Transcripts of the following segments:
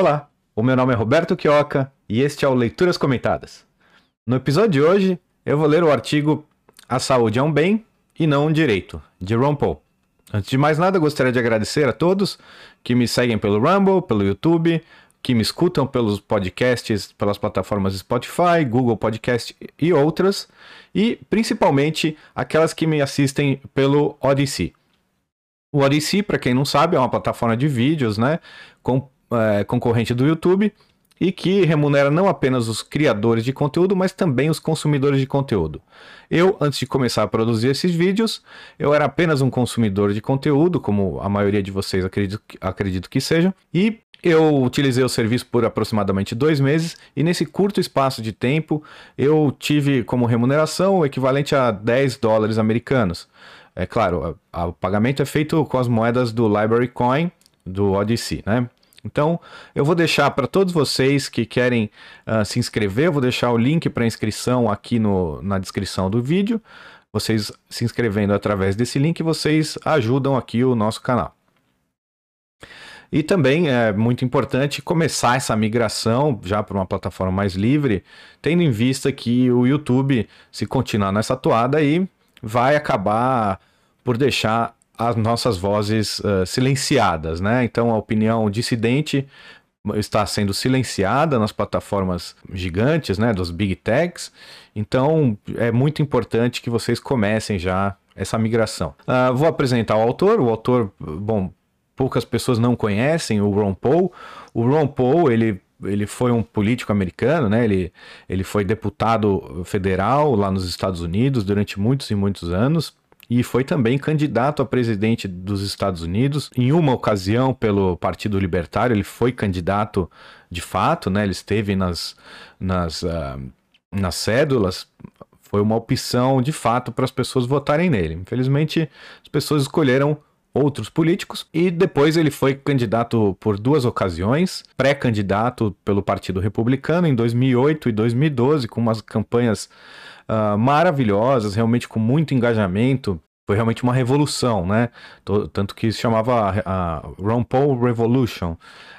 Olá, o meu nome é Roberto Quioca e este é o Leituras Comentadas. No episódio de hoje, eu vou ler o artigo A Saúde é um Bem e Não um Direito, de Ron Paul. Antes de mais nada, gostaria de agradecer a todos que me seguem pelo Rumble, pelo YouTube, que me escutam pelos podcasts, pelas plataformas Spotify, Google Podcast e outras, e principalmente aquelas que me assistem pelo Odyssey. O Odyssey, para quem não sabe, é uma plataforma de vídeos, né, com é, concorrente do YouTube e que remunera não apenas os criadores de conteúdo, mas também os consumidores de conteúdo. Eu, antes de começar a produzir esses vídeos, eu era apenas um consumidor de conteúdo, como a maioria de vocês acredito, acredito que seja, e eu utilizei o serviço por aproximadamente dois meses e nesse curto espaço de tempo eu tive como remuneração o equivalente a 10 dólares americanos. É claro, o pagamento é feito com as moedas do Library Coin do Odyssey, né? Então, eu vou deixar para todos vocês que querem uh, se inscrever, eu vou deixar o link para inscrição aqui no, na descrição do vídeo. Vocês se inscrevendo através desse link, vocês ajudam aqui o nosso canal. E também é muito importante começar essa migração já para uma plataforma mais livre, tendo em vista que o YouTube, se continuar nessa toada aí, vai acabar por deixar as nossas vozes uh, silenciadas, né? Então a opinião dissidente está sendo silenciada nas plataformas gigantes, né, dos big techs. Então é muito importante que vocês comecem já essa migração. Uh, vou apresentar o autor. O autor, bom, poucas pessoas não conhecem o Ron Paul. O Ron Paul, ele ele foi um político americano, né? Ele, ele foi deputado federal lá nos Estados Unidos durante muitos e muitos anos e foi também candidato a presidente dos Estados Unidos. Em uma ocasião, pelo Partido Libertário, ele foi candidato de fato, né? Ele esteve nas, nas, uh, nas cédulas. Foi uma opção de fato para as pessoas votarem nele. Infelizmente, as pessoas escolheram outros políticos e depois ele foi candidato por duas ocasiões, pré-candidato pelo Partido Republicano em 2008 e 2012 com umas campanhas uh, maravilhosas, realmente com muito engajamento. Foi realmente uma revolução, né? Tanto que se chamava a, Ron Paul Revolution.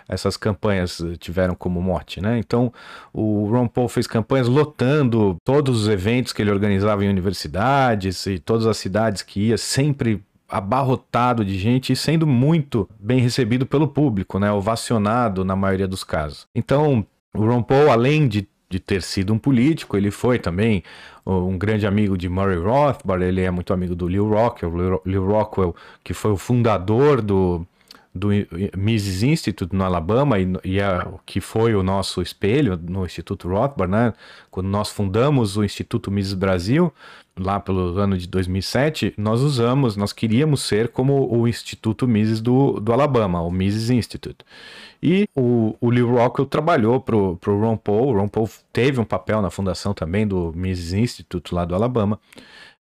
Essas campanhas tiveram como mote, né? Então, o Ron Paul fez campanhas lotando todos os eventos que ele organizava em universidades e todas as cidades que ia, sempre abarrotado de gente e sendo muito bem recebido pelo público, né? Ovacionado na maioria dos casos. Então, o Ron Paul, além de de ter sido um político, ele foi também um grande amigo de Murray Rothbard, ele é muito amigo do Lew Rockwell, Lew Rockwell que foi o fundador do, do Mises Institute no Alabama e, e é, que foi o nosso espelho no Instituto Rothbard, né? Quando nós fundamos o Instituto Mises Brasil, lá pelo ano de 2007, nós usamos, nós queríamos ser como o Instituto Mises do, do Alabama, o Mises Institute. E o, o Lew Rockwell trabalhou para o Ron Paul, o Ron Paul teve um papel na fundação também do Mises Institute lá do Alabama.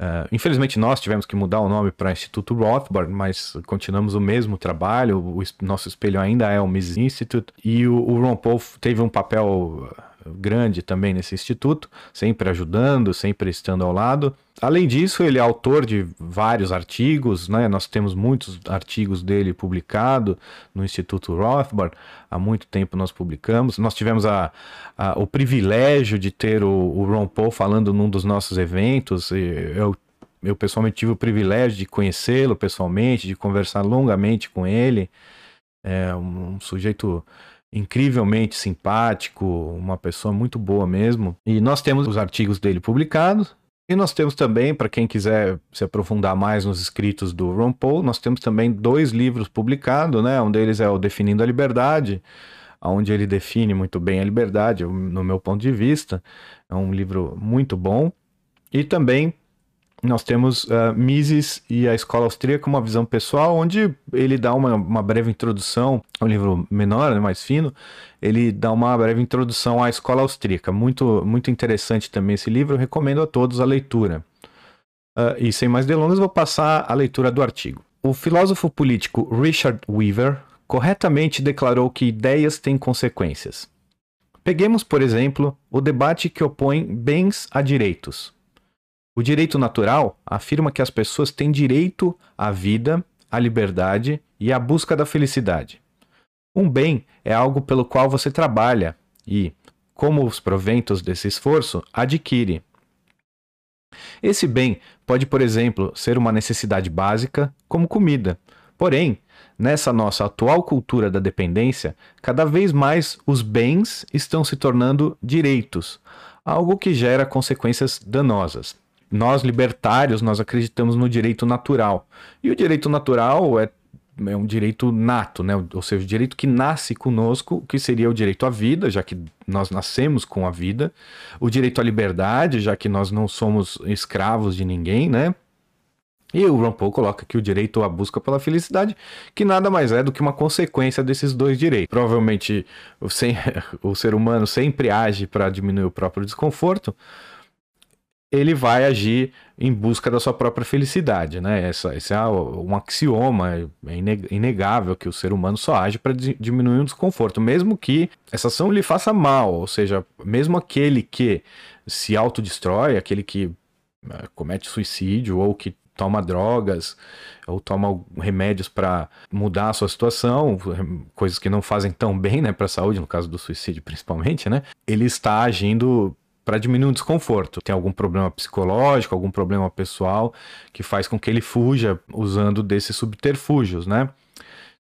Uh, infelizmente nós tivemos que mudar o nome para Instituto Rothbard, mas continuamos o mesmo trabalho, o, nosso espelho ainda é o Mises Institute, e o, o Ron Paul teve um papel grande também nesse instituto, sempre ajudando, sempre estando ao lado. Além disso, ele é autor de vários artigos, né? Nós temos muitos artigos dele publicados no Instituto Rothbard. Há muito tempo nós publicamos. Nós tivemos a, a o privilégio de ter o, o, Ron Paul falando num dos nossos eventos. Eu, eu pessoalmente tive o privilégio de conhecê-lo pessoalmente, de conversar longamente com ele. É um, um sujeito incrivelmente simpático, uma pessoa muito boa mesmo. E nós temos os artigos dele publicados. E nós temos também, para quem quiser se aprofundar mais nos escritos do Ron Paul, nós temos também dois livros publicados, né? Um deles é o Definindo a Liberdade, onde ele define muito bem a liberdade, no meu ponto de vista. É um livro muito bom. E também nós temos uh, Mises e a Escola Austríaca, uma visão pessoal, onde ele dá uma, uma breve introdução, é um livro menor, né, mais fino, ele dá uma breve introdução à Escola Austríaca. Muito, muito interessante também esse livro, recomendo a todos a leitura. Uh, e sem mais delongas, vou passar a leitura do artigo. O filósofo político Richard Weaver corretamente declarou que ideias têm consequências. Peguemos, por exemplo, o debate que opõe bens a direitos. O direito natural afirma que as pessoas têm direito à vida, à liberdade e à busca da felicidade. Um bem é algo pelo qual você trabalha e, como os proventos desse esforço, adquire. Esse bem pode, por exemplo, ser uma necessidade básica, como comida. Porém, nessa nossa atual cultura da dependência, cada vez mais os bens estão se tornando direitos, algo que gera consequências danosas. Nós libertários, nós acreditamos no direito natural. E o direito natural é é um direito nato, né? ou seja, o direito que nasce conosco, que seria o direito à vida, já que nós nascemos com a vida, o direito à liberdade, já que nós não somos escravos de ninguém, né? E o Ron Paul coloca aqui o direito à busca pela felicidade, que nada mais é do que uma consequência desses dois direitos. Provavelmente o, sem, o ser humano sempre age para diminuir o próprio desconforto, ele vai agir em busca da sua própria felicidade, né? Essa, esse é um axioma, é inegável que o ser humano só age para diminuir o desconforto, mesmo que essa ação lhe faça mal, ou seja, mesmo aquele que se autodestrói, aquele que é, comete suicídio ou que toma drogas ou toma remédios para mudar a sua situação, coisas que não fazem tão bem, né, para a saúde, no caso do suicídio principalmente, né? Ele está agindo para diminuir o desconforto. Tem algum problema psicológico, algum problema pessoal que faz com que ele fuja usando desses subterfúgios, né?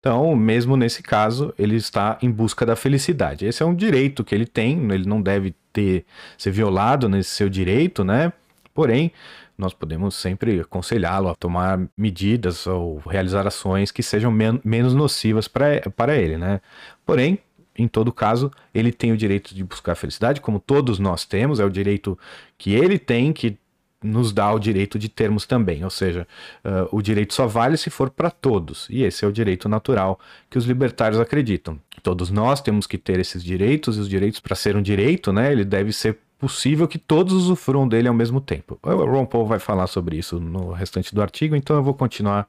Então, mesmo nesse caso, ele está em busca da felicidade. Esse é um direito que ele tem, ele não deve ter ser violado nesse seu direito, né? Porém, nós podemos sempre aconselhá-lo a tomar medidas ou realizar ações que sejam men menos nocivas para ele, né? Porém, em todo caso, ele tem o direito de buscar a felicidade, como todos nós temos, é o direito que ele tem que nos dá o direito de termos também, ou seja, uh, o direito só vale se for para todos, e esse é o direito natural que os libertários acreditam. Todos nós temos que ter esses direitos, e os direitos, para ser um direito, né, ele deve ser possível que todos usufruam dele ao mesmo tempo. O Ron Paul vai falar sobre isso no restante do artigo, então eu vou continuar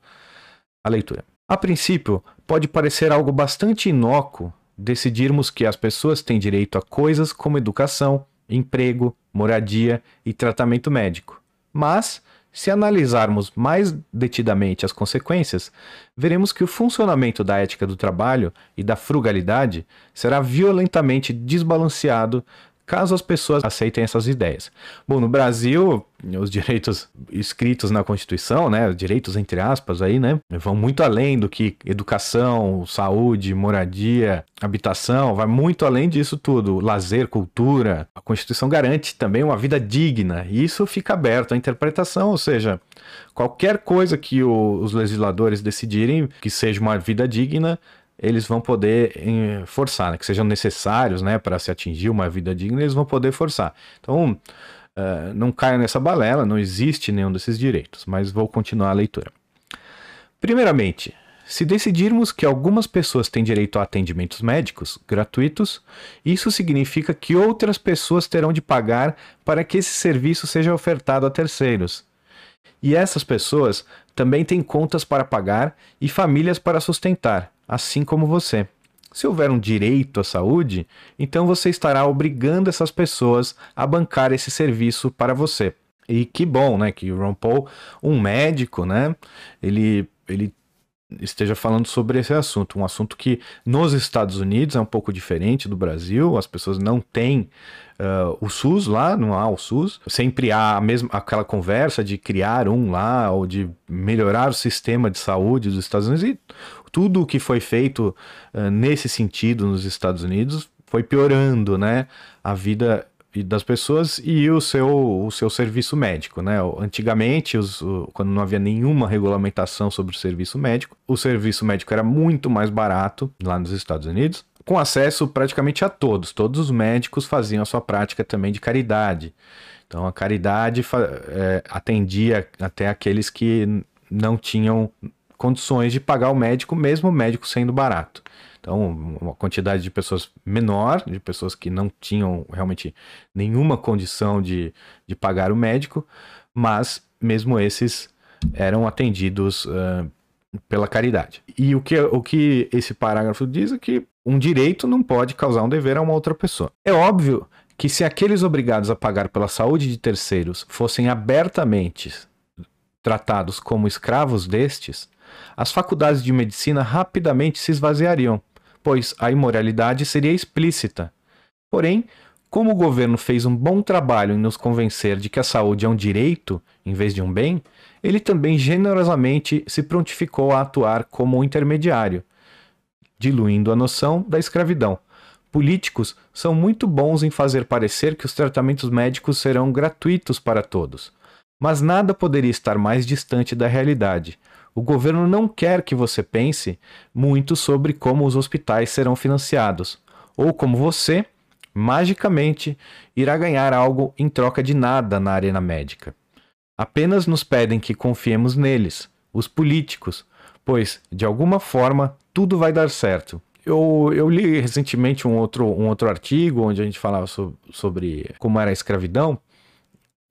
a leitura. A princípio, pode parecer algo bastante inócuo decidirmos que as pessoas têm direito a coisas como educação, emprego, moradia e tratamento médico. Mas, se analisarmos mais detidamente as consequências, veremos que o funcionamento da ética do trabalho e da frugalidade será violentamente desbalanceado caso as pessoas aceitem essas ideias. Bom, no Brasil, os direitos escritos na Constituição, né, direitos entre aspas aí, né, vão muito além do que educação, saúde, moradia, habitação, vai muito além disso tudo, lazer, cultura. A Constituição garante também uma vida digna, e isso fica aberto à interpretação, ou seja, qualquer coisa que o, os legisladores decidirem que seja uma vida digna, eles vão poder forçar, né? que sejam necessários né, para se atingir uma vida digna, eles vão poder forçar. Então, uh, não caia nessa balela, não existe nenhum desses direitos, mas vou continuar a leitura. Primeiramente, se decidirmos que algumas pessoas têm direito a atendimentos médicos gratuitos, isso significa que outras pessoas terão de pagar para que esse serviço seja ofertado a terceiros. E essas pessoas também têm contas para pagar e famílias para sustentar, assim como você. Se houver um direito à saúde, então você estará obrigando essas pessoas a bancar esse serviço para você. E que bom, né, que o Ron Paul, um médico, né, ele, ele esteja falando sobre esse assunto, um assunto que nos Estados Unidos é um pouco diferente do Brasil, as pessoas não têm uh, o SUS lá, não há o SUS, sempre há a mesma, aquela conversa de criar um lá ou de melhorar o sistema de saúde dos Estados Unidos e tudo o que foi feito uh, nesse sentido nos Estados Unidos foi piorando, né, a vida das pessoas e o seu, o seu serviço médico, né? Antigamente, os, quando não havia nenhuma regulamentação sobre o serviço médico, o serviço médico era muito mais barato lá nos Estados Unidos, com acesso praticamente a todos. Todos os médicos faziam a sua prática também de caridade. Então, a caridade é, atendia até aqueles que não tinham condições de pagar o médico, mesmo o médico sendo barato. Então, uma quantidade de pessoas menor, de pessoas que não tinham realmente nenhuma condição de, de pagar o médico, mas mesmo esses eram atendidos uh, pela caridade. E o que, o que esse parágrafo diz é que um direito não pode causar um dever a uma outra pessoa. É óbvio que se aqueles obrigados a pagar pela saúde de terceiros fossem abertamente tratados como escravos destes, as faculdades de medicina rapidamente se esvaziariam pois a imoralidade seria explícita. Porém, como o governo fez um bom trabalho em nos convencer de que a saúde é um direito em vez de um bem, ele também generosamente se prontificou a atuar como intermediário, diluindo a noção da escravidão. Políticos são muito bons em fazer parecer que os tratamentos médicos serão gratuitos para todos. Mas nada poderia estar mais distante da realidade. O governo não quer que você pense muito sobre como os hospitais serão financiados, ou como você, magicamente, irá ganhar algo em troca de nada na arena médica. Apenas nos pedem que confiemos neles, os políticos, pois, de alguma forma, tudo vai dar certo. Eu, eu li recentemente um outro, um outro artigo onde a gente falava so, sobre como era a escravidão,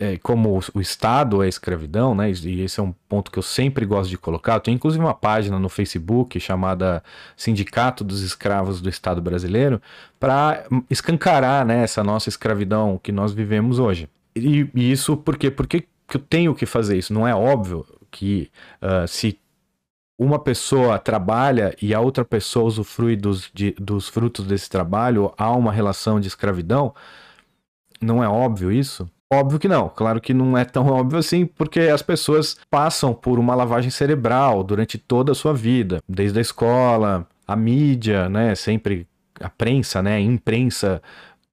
é, como o, Estado é escravidão, né? E esse é um ponto que eu sempre gosto de colocar. Tem inclusive uma página no Facebook chamada Sindicato dos Escravos do Estado Brasileiro para escancarar né, essa nossa escravidão que nós vivemos hoje. E, e isso por quê? Porque que eu tenho que fazer isso. Não é óbvio que uh, se uma pessoa trabalha e a outra pessoa usufrui dos, de, dos frutos desse trabalho, há uma relação de escravidão. Não é óbvio isso? Óbvio que não. Claro que não é tão óbvio assim, porque as pessoas passam por uma lavagem cerebral durante toda a sua vida, desde a escola, a mídia, né? Sempre a prensa, né? A imprensa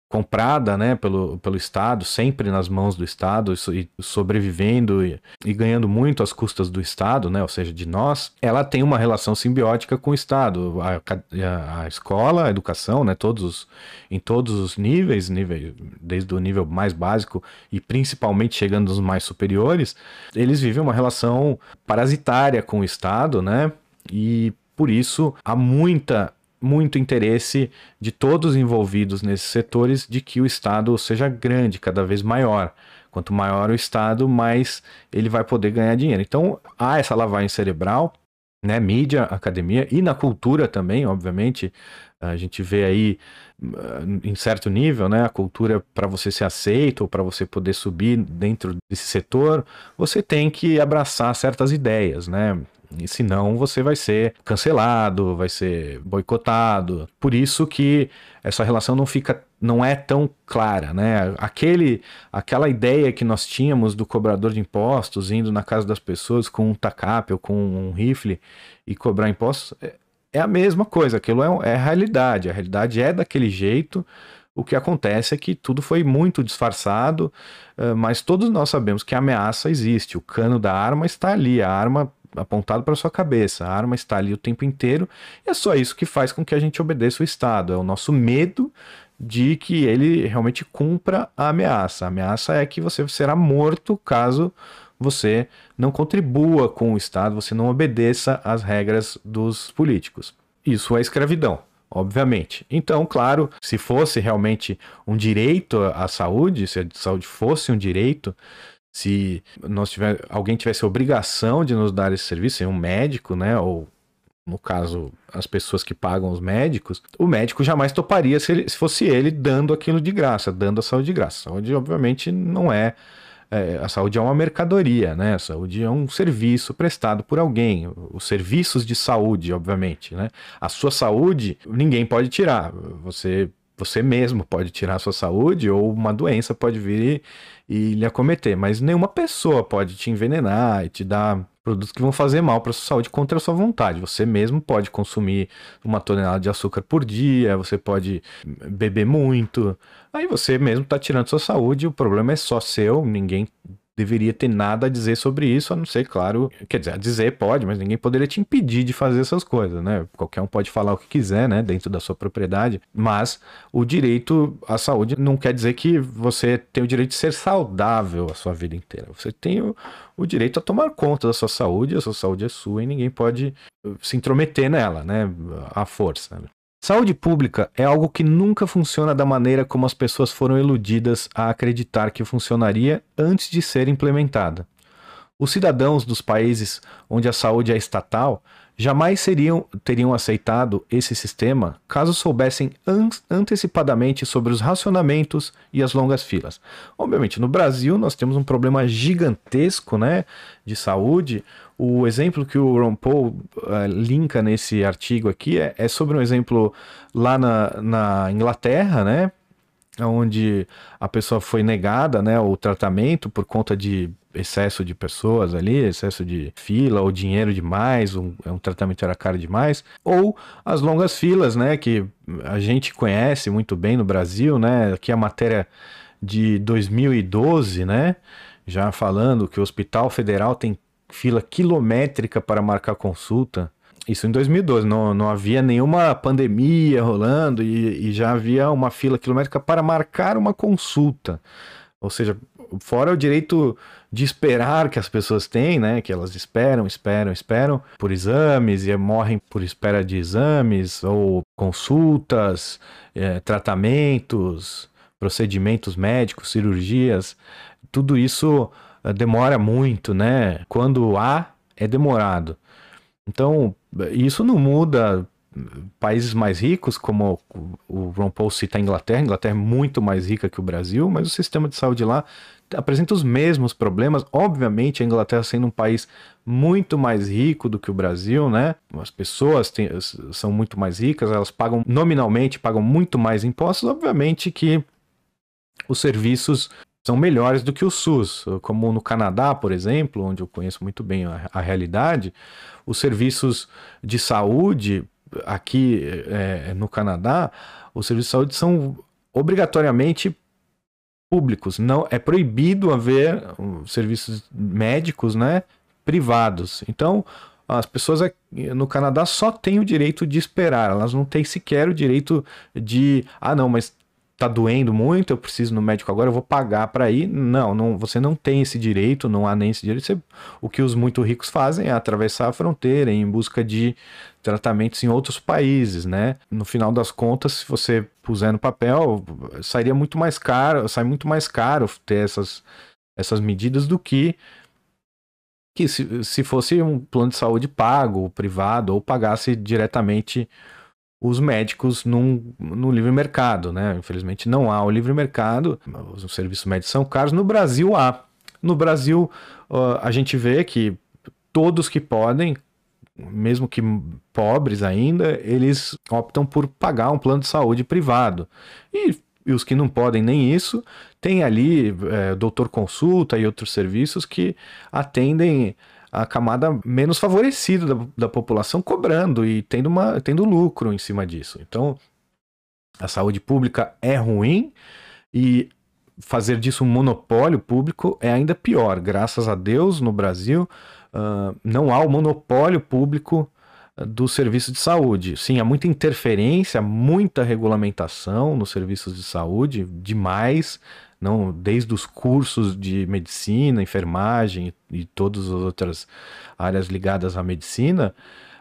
comprada né, pelo, pelo Estado, sempre nas mãos do Estado, e sobrevivendo e, e, ganhando muito às custas do Estado, né, ou seja, de nós, ela tem uma relação simbiótica com o Estado. A, a, a escola, a educação, né, todos em todos os níveis, nível, desde o nível mais básico e principalmente chegando aos mais superiores, eles vivem uma relação parasitária com o Estado, né? E por isso há muita muito interesse de todos envolvidos nesses setores de que o Estado seja grande, cada vez maior. Quanto maior o Estado, mais ele vai poder ganhar dinheiro. Então, há essa lavagem cerebral, né, mídia, academia e na cultura também, obviamente. A gente vê aí em certo nível, né, a cultura para você ser aceito ou para você poder subir dentro desse setor, você tem que abraçar certas ideias, né? E senão você vai ser cancelado, vai ser boicotado. Por isso que essa relação não fica não é tão clara, né? Aquele aquela ideia que nós tínhamos do cobrador de impostos indo na casa das pessoas com um tacape ou com um rifle e cobrar impostos é, é a mesma coisa, aquilo é, é a realidade, a realidade é daquele jeito. O que acontece é que tudo foi muito disfarçado, mas todos nós sabemos que a ameaça existe. O cano da arma está ali, a arma apontado para sua cabeça. A arma está ali o tempo inteiro e é só isso que faz com que a gente obedeça o Estado. É o nosso medo de que ele realmente cumpra a ameaça. A ameaça é que você será morto caso você não contribua com o Estado, você não obedeça às regras dos políticos. Isso é escravidão obviamente. Então, claro, se fosse realmente um direito à saúde, se a saúde fosse um direito, se nós tiver, alguém tivesse a obrigação de nos dar esse serviço, um médico, né, ou no caso as pessoas que pagam os médicos, o médico jamais toparia se, ele, se fosse ele dando aquilo de graça, dando a saúde de graça. Saúde, obviamente, não é, é, a saúde é uma mercadoria, né? A saúde é um serviço prestado por alguém. Os serviços de saúde, obviamente, né? A sua saúde ninguém pode tirar. Você você mesmo pode tirar a sua saúde ou uma doença pode vir e, e lhe acometer, mas nenhuma pessoa pode te envenenar e te dar produtos que vão fazer mal para sua saúde contra a sua vontade. Você mesmo pode consumir uma tonelada de açúcar por dia, você pode beber muito. Aí você mesmo está tirando sua saúde, o problema é só seu, ninguém deveria ter nada a dizer sobre isso, a não ser, claro, quer dizer, a dizer pode, mas ninguém poderia te impedir de fazer essas coisas, né? Qualquer um pode falar o que quiser, né, dentro da sua propriedade, mas o direito à saúde não quer dizer que você tem o direito de ser saudável a sua vida inteira. Você tem o, o direito a tomar conta da sua saúde, a sua saúde é sua e ninguém pode se intrometer nela, né, à força. Né? Saúde pública é algo que nunca funciona da maneira como as pessoas foram iludidas a acreditar que funcionaria antes de ser implementada. Os cidadãos dos países onde a saúde é estatal jamais seriam, teriam aceitado esse sistema caso soubessem an antecipadamente sobre os racionamentos e as longas filas. Obviamente, no Brasil nós temos um problema gigantesco né, de saúde. O exemplo que o Ron Paul uh, linka nesse artigo aqui é, é sobre um exemplo lá na, na Inglaterra, né? onde a pessoa foi negada né, o tratamento por conta de excesso de pessoas ali, excesso de fila ou dinheiro demais, um, um tratamento era caro demais, ou as longas filas, né, que a gente conhece muito bem no Brasil, né, aqui a matéria de 2012, né, já falando que o Hospital Federal tem fila quilométrica para marcar consulta, isso em 2012, não, não havia nenhuma pandemia rolando e, e já havia uma fila quilométrica para marcar uma consulta. Ou seja, fora o direito de esperar que as pessoas têm, né? Que elas esperam, esperam, esperam por exames e morrem por espera de exames ou consultas, é, tratamentos, procedimentos médicos, cirurgias. Tudo isso demora muito, né? Quando há, é demorado. Então, isso não muda países mais ricos, como o Ron Paul cita a Inglaterra, a Inglaterra é muito mais rica que o Brasil, mas o sistema de saúde lá apresenta os mesmos problemas. Obviamente, a Inglaterra sendo um país muito mais rico do que o Brasil, né? As pessoas têm, são muito mais ricas, elas pagam nominalmente, pagam muito mais impostos. Obviamente que os serviços são melhores do que o SUS, como no Canadá, por exemplo, onde eu conheço muito bem a, a realidade, os serviços de saúde aqui é, no Canadá, os serviços de saúde são obrigatoriamente públicos. Não é proibido haver serviços médicos, né, privados. Então, as pessoas no Canadá só têm o direito de esperar, elas não têm sequer o direito de, ah, não, mas tá doendo muito, eu preciso no médico agora, eu vou pagar para ir. Não, não, você não tem esse direito, não há nem esse direito. Você, o que os muito ricos fazem é atravessar a fronteira em busca de tratamentos em outros países, né? No final das contas, se você puser no papel, sairia muito mais caro, sai muito mais caro ter essas, essas medidas do que que se, se fosse um plano de saúde pago, privado, ou pagasse diretamente os médicos num, no livre mercado, né? Infelizmente não há o livre mercado, os serviços médicos são caros. No Brasil há. No Brasil uh, a gente vê que todos que podem, mesmo que pobres ainda, eles optam por pagar um plano de saúde privado. E, e os que não podem nem isso, tem ali é, doutor consulta e outros serviços que atendem a camada menos favorecida da, da população cobrando e tendo, uma, tendo lucro em cima disso. Então, a saúde pública é ruim e fazer disso um monopólio público é ainda pior. Graças a Deus, no Brasil, uh, não há o monopólio público do serviço de saúde. Sim, há muita interferência, muita regulamentação nos serviços de saúde, demais não desde os cursos de medicina, enfermagem e todas as outras áreas ligadas à medicina,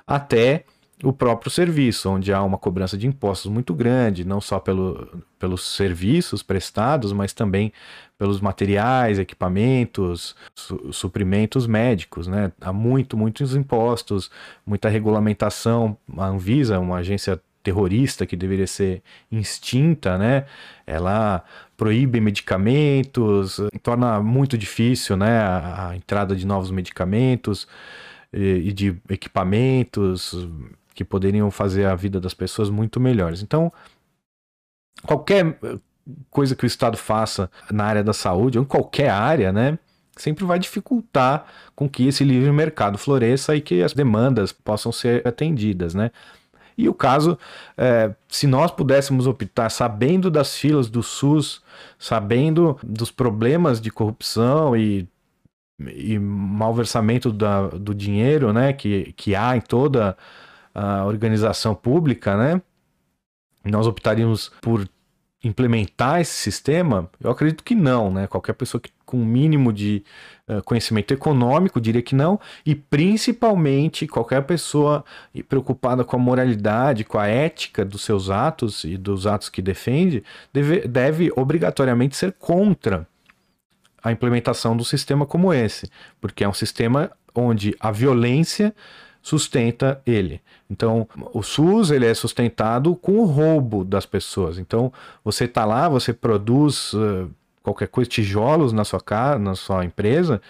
até o próprio serviço, onde há uma cobrança de impostos muito grande, não só pelo, pelos serviços prestados, mas também pelos materiais, equipamentos, su suprimentos médicos, né? Há muito, muitos impostos, muita regulamentação. A Anvisa, uma agência terrorista que deveria ser extinta, né? Ela proíbe medicamentos, torna muito difícil, né, a, a entrada de novos medicamentos e, e, de equipamentos que poderiam fazer a vida das pessoas muito melhores. Então, qualquer coisa que o Estado faça na área da saúde ou em qualquer área, né, sempre vai dificultar com que esse livre mercado floresça e que as demandas possam ser atendidas, né? E o caso, é, se nós pudéssemos optar, sabendo das filas do SUS, sabendo dos problemas de corrupção e, e malversamento da, do dinheiro né, que, que há em toda a organização pública, né, nós optaríamos por implementar esse sistema? Eu acredito que não, né? Qualquer pessoa que, com um mínimo de uh, conhecimento econômico diria que não, e principalmente qualquer pessoa preocupada com a moralidade, com a ética dos seus atos e dos atos que defende, deve, deve obrigatoriamente ser contra a implementação do sistema como esse, porque é um sistema onde a violência sustenta ele. Então, o SUS ele é sustentado com o roubo das pessoas. Então, você está lá, você produz uh, qualquer coisa, tijolos na sua casa, na sua empresa,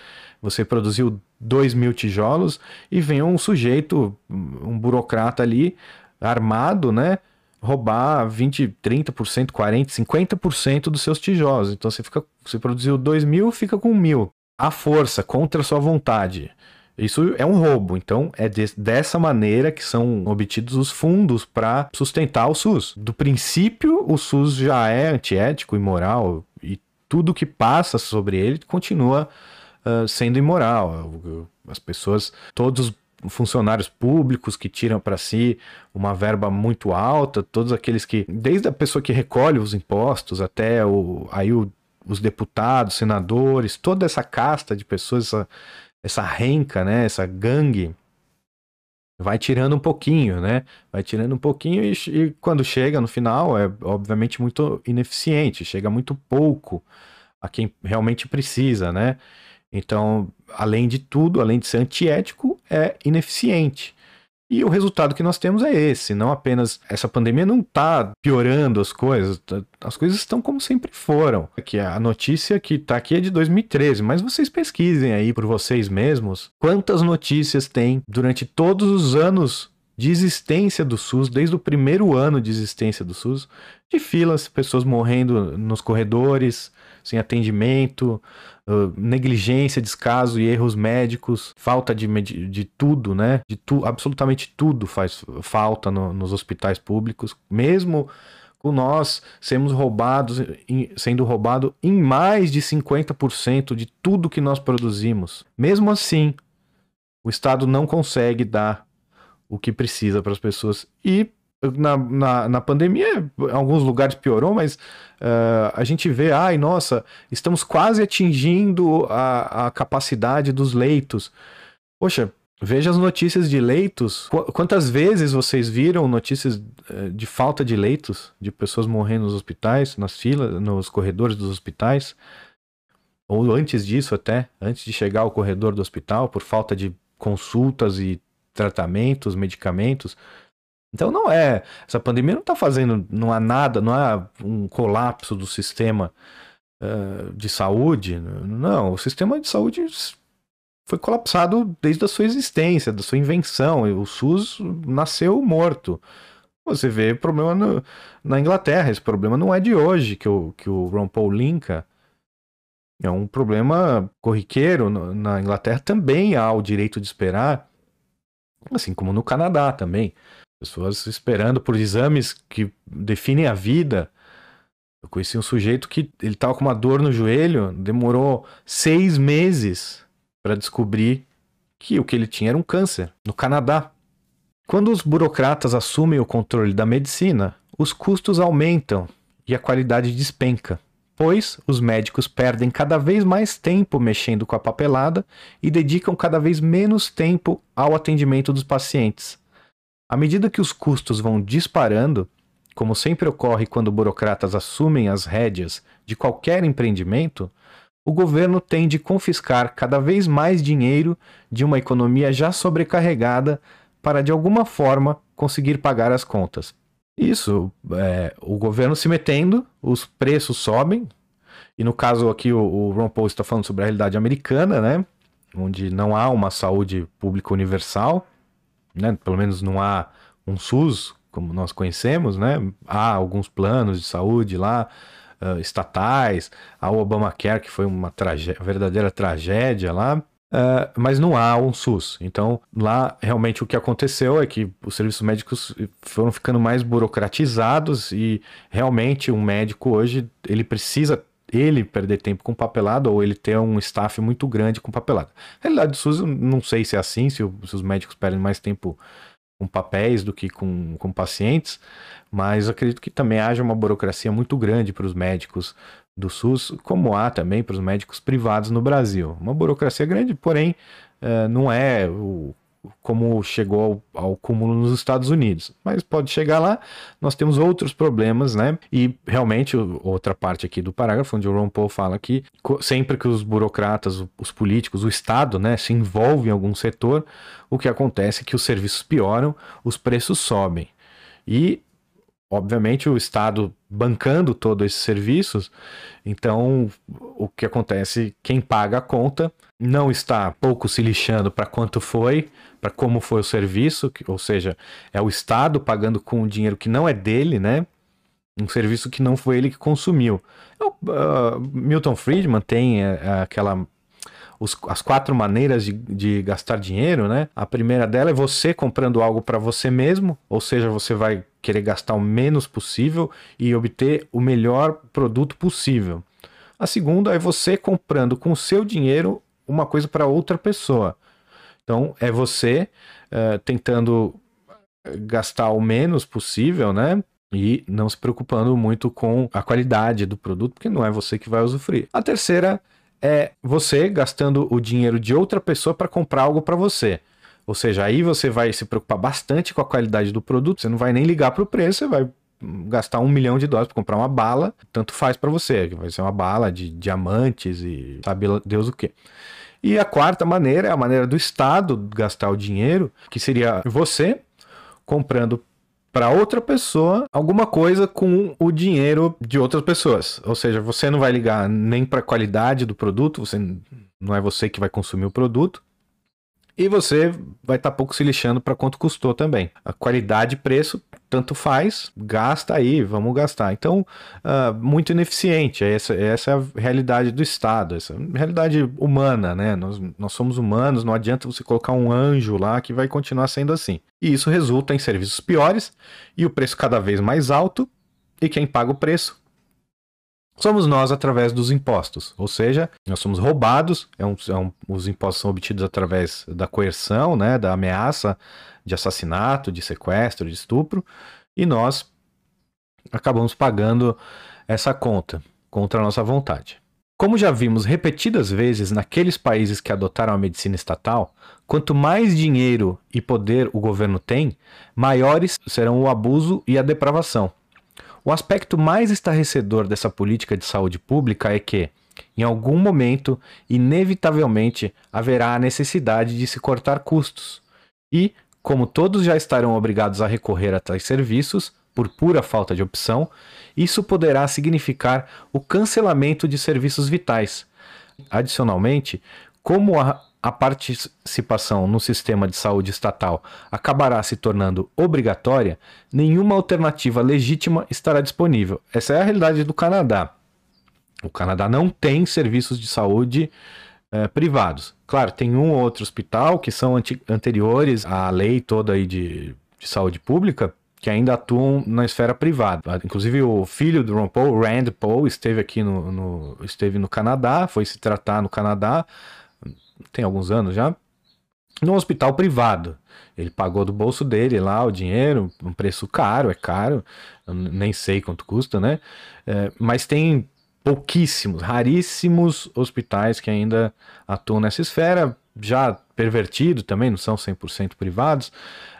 você produziu 2 mil tijolos e vem um sujeito, um burocrata ali, armado, né? roubar 20, 30%, 40%, 50% dos seus tijolos. Então você fica, você produziu 2 mil, fica com mil. À força, contra a sua vontade. Isso é um roubo. Então é de, dessa maneira que são obtidos os fundos para sustentar o SUS. Do princípio, o SUS já é antiético, imoral e tudo que passa sobre ele continua uh, sendo imoral. As pessoas, todos os funcionários públicos que tiram para si uma verba muito alta, todos aqueles que, desde a pessoa que recolhe os impostos até o, aí o, os deputados, senadores, toda essa casta de pessoas, essa, essa renca, né, essa gangue, vai tirando um pouquinho, né? Vai tirando um pouquinho e, e, quando chega no final é obviamente muito ineficiente, chega muito pouco a quem realmente precisa, né? Então, além de tudo, além de ser antiético, é ineficiente. E o resultado que nós temos é esse, não apenas essa pandemia não está piorando as coisas, tá, as coisas estão como sempre foram. Que a notícia que está aqui é de 2013, mas vocês pesquisem aí por vocês mesmos quantas notícias tem durante todos os anos de existência do SUS, desde o primeiro ano de existência do SUS, de filas, pessoas morrendo nos corredores, sem atendimento, negligência, descaso e erros médicos, falta de, de tudo, né? De tu, absolutamente tudo faz falta no, nos hospitais públicos, mesmo com nós sermos roubados, sendo roubado em mais de 50% de tudo que nós produzimos. Mesmo assim, o Estado não consegue dar o que precisa para as pessoas e na, na, na, pandemia, em alguns lugares piorou, mas uh, a gente vê, ai, nossa, estamos quase atingindo a, a capacidade dos leitos. Poxa, veja as notícias de leitos. Qu quantas vezes vocês viram notícias uh, de falta de leitos, de pessoas morrendo nos hospitais, nas filas, nos corredores dos hospitais? Ou antes disso até, antes de chegar ao corredor do hospital, por falta de consultas e tratamentos, medicamentos. Então não é. Essa pandemia não está fazendo. Não há nada, não há um colapso do sistema uh, de saúde. Não, o sistema de saúde foi colapsado desde a sua existência, da sua invenção. O SUS nasceu morto. Você vê problema no, na Inglaterra. Esse problema não é de hoje que o, que o Ron Paul linka. É um problema corriqueiro. Na Inglaterra também há o direito de esperar, assim como no Canadá também. Pessoas esperando por exames que definem a vida. Eu conheci um sujeito que ele estava com uma dor no joelho, demorou seis meses para descobrir que o que ele tinha era um câncer, no Canadá. Quando os burocratas assumem o controle da medicina, os custos aumentam e a qualidade despenca, pois os médicos perdem cada vez mais tempo mexendo com a papelada e dedicam cada vez menos tempo ao atendimento dos pacientes. À medida que os custos vão disparando, como sempre ocorre quando burocratas assumem as rédeas de qualquer empreendimento, o governo tem de confiscar cada vez mais dinheiro de uma economia já sobrecarregada para, de alguma forma, conseguir pagar as contas. Isso, é, o governo se metendo, os preços sobem, e no caso aqui o, o Ron Paul está falando sobre a realidade americana, né? Onde não há uma saúde pública universal, né? Pelo menos não há um SUS como nós conhecemos, né? Há alguns planos de saúde lá, uh, estatais, há o Obamacare, que foi uma verdadeira tragédia lá, Uh, mas não há um SUS. Então, lá realmente o que aconteceu é que os serviços médicos foram ficando mais burocratizados e realmente um médico hoje ele precisa ele perder tempo com papelada ou ele ter um staff muito grande com papelada. Na realidade, do SUS, não sei se é assim, se, se os médicos perdem mais tempo com papéis do que com, com pacientes, mas acredito que também haja uma burocracia muito grande para os médicos do SUS, como há também para os médicos privados no Brasil. Uma burocracia grande, porém, uh, não é o, como chegou ao, ao cúmulo nos Estados Unidos. Mas pode chegar lá, nós temos outros problemas, né? E realmente, outra parte aqui do parágrafo, onde o Ron Paul fala que sempre que os burocratas, os políticos, o Estado, né, se envolve em algum setor, o que acontece é que os serviços pioram, os preços sobem. E obviamente o Estado bancando todos esses serviços, então o que acontece, quem paga a conta não está pouco se lixando para quanto foi, para como foi o serviço, ou seja, é o Estado pagando com o dinheiro que não é dele, né? Um serviço que não foi ele que consumiu. Uh, Milton Friedman tem uh, aquela os, as quatro maneiras de, de, gastar dinheiro, né? A primeira dela é você comprando algo para você mesmo, ou seja, você vai querer gastar o menos possível e obter o melhor produto possível. A segunda é você comprando com o seu dinheiro uma coisa para outra pessoa. Então, é você uh, tentando gastar o menos possível, né? E não se preocupando muito com a qualidade do produto, porque não é você que vai usufruir. A terceira é você gastando o dinheiro de outra pessoa para comprar algo para você. Ou seja, aí você vai se preocupar bastante com a qualidade do produto, você não vai nem ligar para o preço, você vai gastar um milhão de dólares para comprar uma bala, tanto faz para você, vai ser uma bala de diamantes e sabe Deus o que. E a quarta maneira é a maneira do Estado gastar o dinheiro, que seria você comprando para outra pessoa alguma coisa com o dinheiro de outras pessoas. Ou seja, você não vai ligar nem para a qualidade do produto, você não é você que vai consumir o produto. E você vai estar tá pouco se lixando para quanto custou também. A qualidade e preço tanto faz, gasta aí, vamos gastar. Então, uh, muito ineficiente. Essa, essa é a realidade do Estado, essa é realidade humana, né? Nós, nós somos humanos, não adianta você colocar um anjo lá que vai continuar sendo assim. E isso resulta em serviços piores e o preço cada vez mais alto. E quem paga o preço somos nós através dos impostos. Ou seja, nós somos roubados, é um, é um, os impostos são obtidos através da coerção, né, da ameaça de assassinato, de sequestro, de estupro, e nós acabamos pagando essa conta contra a nossa vontade. Como já vimos repetidas vezes naqueles países que adotaram a medicina estatal, quanto mais dinheiro e poder o governo tem, maiores serão o abuso e a depravação. O aspecto mais estarrecedor dessa política de saúde pública é que, em algum momento, inevitavelmente haverá a necessidade de se cortar custos. E, como todos já estarão obrigados a recorrer a tais serviços, por pura falta de opção, isso poderá significar o cancelamento de serviços vitais. Adicionalmente, como a, a participação no sistema de saúde estatal acabará se tornando obrigatória, nenhuma alternativa legítima estará disponível. Essa é a realidade do Canadá. O Canadá não tem serviços de saúde é, privados. Claro, tem um ou outro hospital que são anteriores à lei toda aí de, de saúde pública, que ainda atuam na esfera privada. Inclusive o filho do Ron Paul, Rand Paul, esteve aqui no, no, esteve no Canadá, foi se tratar no Canadá, tem alguns anos já, num hospital privado. Ele pagou do bolso dele lá o dinheiro, um preço caro, é caro, nem sei quanto custa, né? É, mas tem pouquíssimos, raríssimos hospitais que ainda atuam nessa esfera, já pervertido também, não são 100% privados.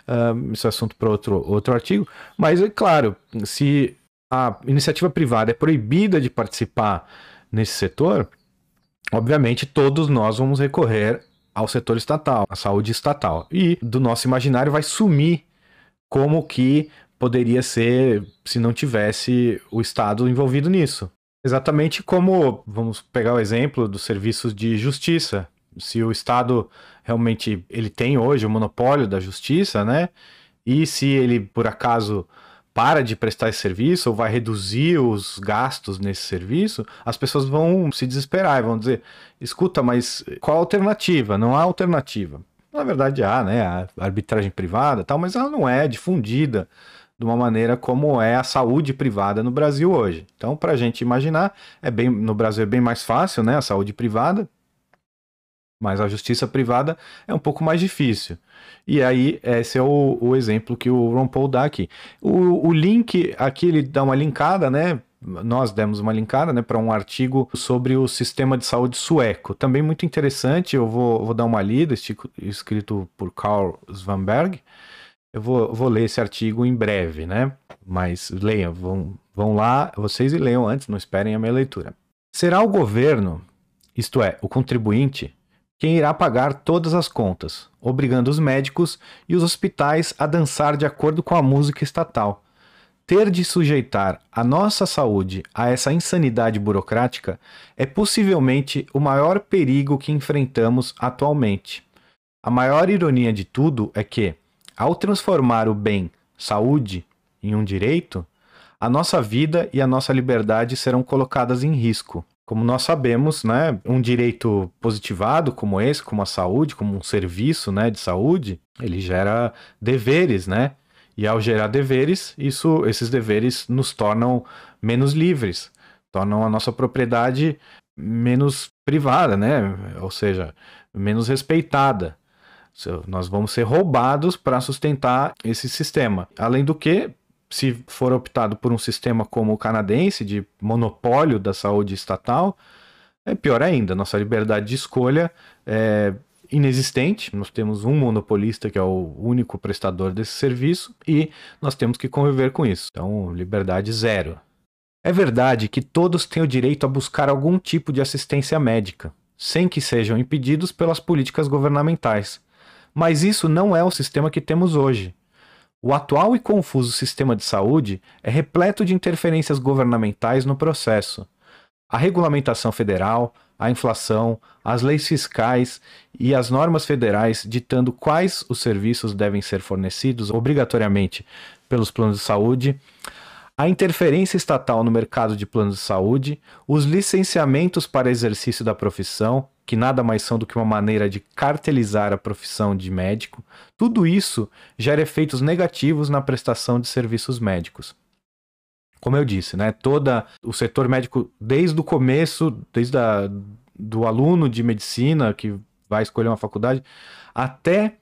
Uh, isso é assunto para outro, outro artigo. Mas é claro, se a iniciativa privada é proibida de participar nesse setor, obviamente todos nós vamos recorrer ao setor estatal, à saúde estatal. E do nosso imaginário vai sumir como que poderia ser se não tivesse o Estado envolvido nisso. Exatamente como, vamos pegar o exemplo dos serviços de justiça. Se o Estado realmente ele tem hoje o monopólio da justiça, né? E se ele por acaso para de prestar esse serviço ou vai reduzir os gastos nesse serviço, as pessoas vão se desesperar e vão dizer: escuta, mas qual a alternativa? Não há alternativa. Na verdade há, né? A arbitragem privada tal, mas ela não é difundida de uma maneira como é a saúde privada no Brasil hoje. Então, para a gente imaginar, é bem no Brasil é bem mais fácil, né, a saúde privada, mas a justiça privada é um pouco mais difícil. E aí, esse é o, o exemplo que o Ron Paul dá aqui. O, o link aqui, ele dá uma linkada, né? nós demos uma linkada né, para um artigo sobre o sistema de saúde sueco. Também muito interessante, eu vou, vou dar uma lida, escrito por Carl Svanberg. Eu vou, vou ler esse artigo em breve, né? Mas leiam, vão, vão lá, vocês e leiam antes, não esperem a minha leitura. Será o governo, isto é, o contribuinte, quem irá pagar todas as contas, obrigando os médicos e os hospitais a dançar de acordo com a música estatal ter de sujeitar a nossa saúde a essa insanidade burocrática é possivelmente o maior perigo que enfrentamos atualmente. A maior ironia de tudo é que, ao transformar o bem saúde em um direito, a nossa vida e a nossa liberdade serão colocadas em risco. Como nós sabemos, né, um direito positivado como esse, como a saúde, como um serviço né, de saúde, ele gera deveres, né? E ao gerar deveres, isso, esses deveres nos tornam menos livres, tornam a nossa propriedade menos privada, né? Ou seja, menos respeitada. Nós vamos ser roubados para sustentar esse sistema. Além do que, se for optado por um sistema como o canadense, de monopólio da saúde estatal, é pior ainda. Nossa liberdade de escolha é inexistente. Nós temos um monopolista que é o único prestador desse serviço e nós temos que conviver com isso. Então, liberdade zero. É verdade que todos têm o direito a buscar algum tipo de assistência médica, sem que sejam impedidos pelas políticas governamentais. Mas isso não é o sistema que temos hoje. O atual e confuso sistema de saúde é repleto de interferências governamentais no processo. A regulamentação federal, a inflação, as leis fiscais e as normas federais ditando quais os serviços devem ser fornecidos obrigatoriamente pelos planos de saúde, a interferência estatal no mercado de planos de saúde, os licenciamentos para exercício da profissão, que nada mais são do que uma maneira de cartelizar a profissão de médico, tudo isso gera efeitos negativos na prestação de serviços médicos como eu disse, né, toda o setor médico desde o começo, desde a, do aluno de medicina que vai escolher uma faculdade até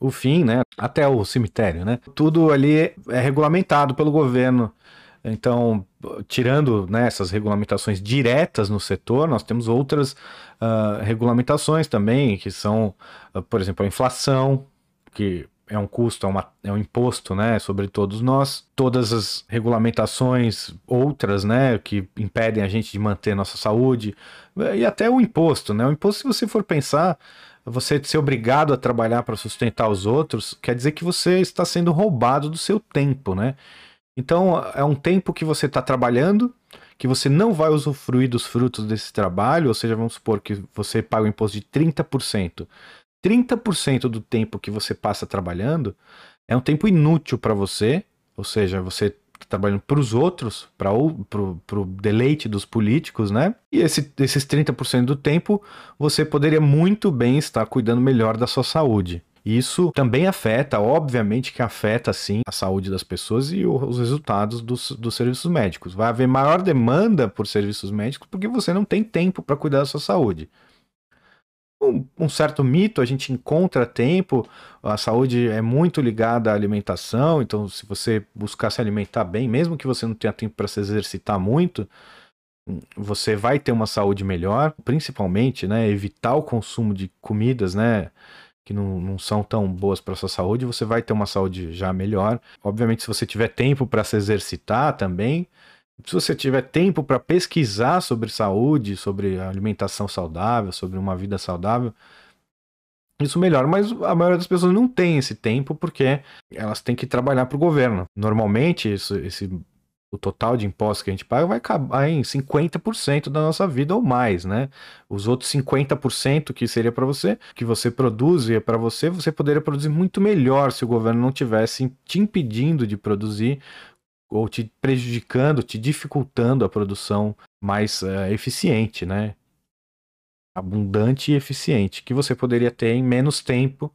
o fim, né, até o cemitério, né, tudo ali é regulamentado pelo governo. Então, tirando né, essas regulamentações diretas no setor, nós temos outras uh, regulamentações também, que são, uh, por exemplo, a inflação, que é um custo, é, uma, é um imposto, né, sobre todos nós. Todas as regulamentações outras, né, que impedem a gente de manter nossa saúde e até o imposto, né? O imposto, se você for pensar, você ser obrigado a trabalhar para sustentar os outros, quer dizer que você está sendo roubado do seu tempo, né? Então, é um tempo que você está trabalhando, que você não vai usufruir dos frutos desse trabalho, ou seja, vamos supor que você paga o imposto de 30%. 30% do tempo que você passa trabalhando é um tempo inútil para você, ou seja, você está trabalhando para os outros, para o deleite dos políticos, né? E esse, esses 30% do tempo você poderia muito bem estar cuidando melhor da sua saúde. Isso também afeta, obviamente que afeta sim a saúde das pessoas e os resultados dos, dos serviços médicos. Vai haver maior demanda por serviços médicos porque você não tem tempo para cuidar da sua saúde um, um, certo mito, a gente encontra tempo, a saúde é muito ligada à alimentação, então se você buscar se alimentar bem, mesmo que você não tenha tempo para se exercitar muito, você vai ter uma saúde melhor, principalmente, né, evitar o consumo de comidas, né, que não, não são tão boas para sua saúde, você vai ter uma saúde já melhor. Obviamente, se você tiver tempo para se exercitar também, se você tiver tempo para pesquisar sobre saúde, sobre alimentação saudável, sobre uma vida saudável, isso melhora. Mas a maioria das pessoas não tem esse tempo porque elas têm que trabalhar para o governo. Normalmente, isso, esse, o total de impostos que a gente paga vai acabar em 50% da nossa vida ou mais, né? Os outros 50% que seria para você, que você produz e é para você, você poderia produzir muito melhor se o governo não tivesse te impedindo de produzir ou te prejudicando, te dificultando a produção mais uh, eficiente, né? Abundante e eficiente, que você poderia ter em menos tempo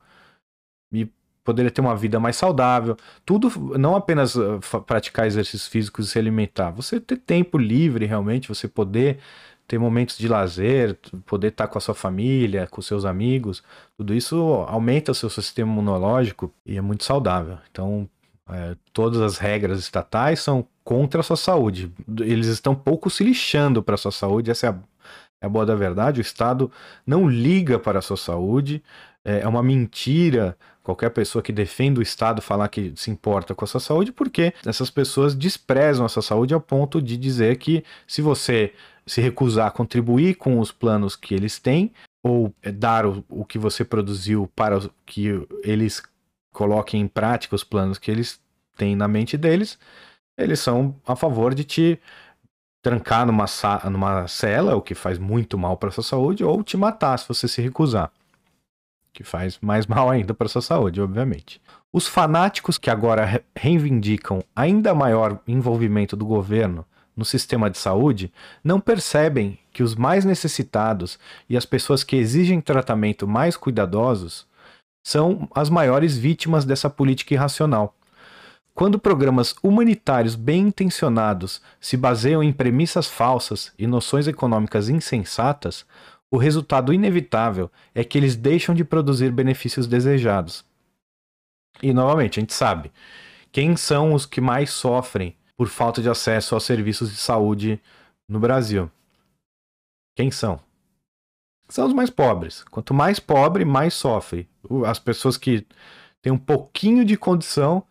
poderia ter uma vida mais saudável. Tudo, não apenas uh, praticar exercícios físicos e se alimentar, você ter tempo livre realmente, você poder ter momentos de lazer, poder estar com a sua família, com seus amigos, tudo isso aumenta o seu sistema imunológico e é muito saudável. Então, É, todas as regras estatais são contra a sua saúde. Eles estão pouco se lixando para a sua saúde, essa é a, é a boa da verdade. O Estado não liga para a sua saúde, é, é uma mentira qualquer pessoa que defenda o Estado falar que se importa com a sua saúde, porque essas pessoas desprezam a sua saúde ao ponto de dizer que se você se recusar a contribuir com os planos que eles têm, ou dar o, o que você produziu para que eles coloquem em prática os planos que eles têm na mente deles, eles são a favor de te trancar numa, numa cela, o que faz muito mal para sua saúde, ou te matar se você se recusar, que faz mais mal ainda para sua saúde, obviamente. Os fanáticos que agora reivindicam ainda maior envolvimento do governo no sistema de saúde não percebem que os mais necessitados e as pessoas que exigem tratamento mais cuidadosos são as maiores vítimas dessa política irracional. Quando programas humanitários bem intencionados se baseiam em premissas falsas e noções econômicas insensatas, o resultado inevitável é que eles deixam de produzir benefícios desejados. E novamente, a gente sabe quem são os que mais sofrem por falta de acesso aos serviços de saúde no Brasil. Quem são? São os mais pobres. Quanto mais pobre, mais sofre. As pessoas que têm um pouquinho de condição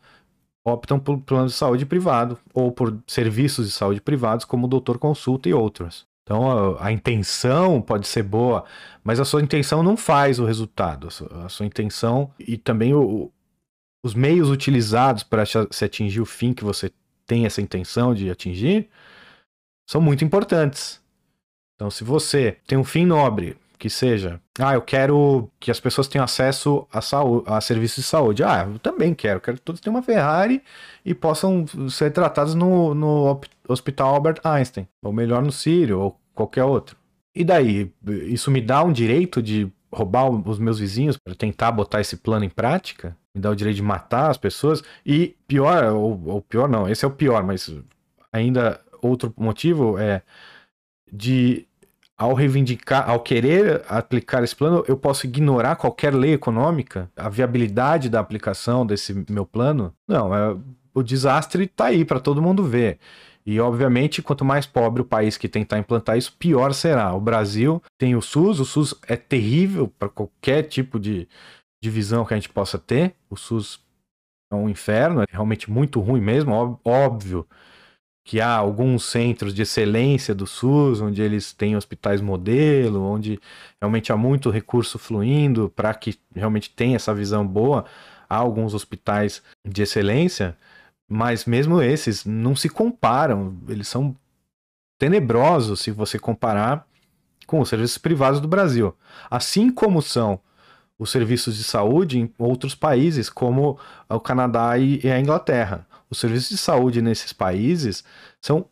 optam por plano de saúde privado ou por serviços de saúde privados, como o doutor consulta e outros. Então a, a, intenção pode ser boa, mas a sua intenção não faz o resultado. A sua, a sua intenção e também o, os meios utilizados para se atingir o fim que você tem essa intenção de atingir são muito importantes. Então, se você tem um fim nobre, que seja, ah, eu quero que as pessoas tenham acesso a, saúde, a serviços de saúde. Ah, eu também quero, quero que todos tenham uma Ferrari e possam ser tratados no, no Hospital Albert Einstein, ou melhor no Sírio, ou qualquer outro. E daí, isso me dá um direito de roubar os meus vizinhos para tentar botar esse plano em prática? Me dá o direito de matar as pessoas? E pior, ou, ou pior não, esse é o pior, mas ainda outro motivo é de ao reivindicar, ao querer aplicar esse plano, eu posso ignorar qualquer lei econômica, a viabilidade da aplicação desse meu plano? Não, é, o desastre está aí para todo mundo ver. E, obviamente, quanto mais pobre o país que tentar implantar isso, pior será. O Brasil tem o SUS, o SUS é terrível para qualquer tipo de, de visão que a gente possa ter. O SUS é um inferno, é realmente muito ruim mesmo, óbvio que há alguns centros de excelência do SUS, onde eles têm hospitais modelo, onde realmente há muito recurso fluindo para que realmente tenha essa visão boa. Há alguns hospitais de excelência, mas mesmo esses não se comparam, eles são tenebrosos se você comparar com os serviços privados do Brasil. Assim como são os serviços de saúde em outros países, como o Canadá e a Inglaterra. Os serviços de saúde nesses países são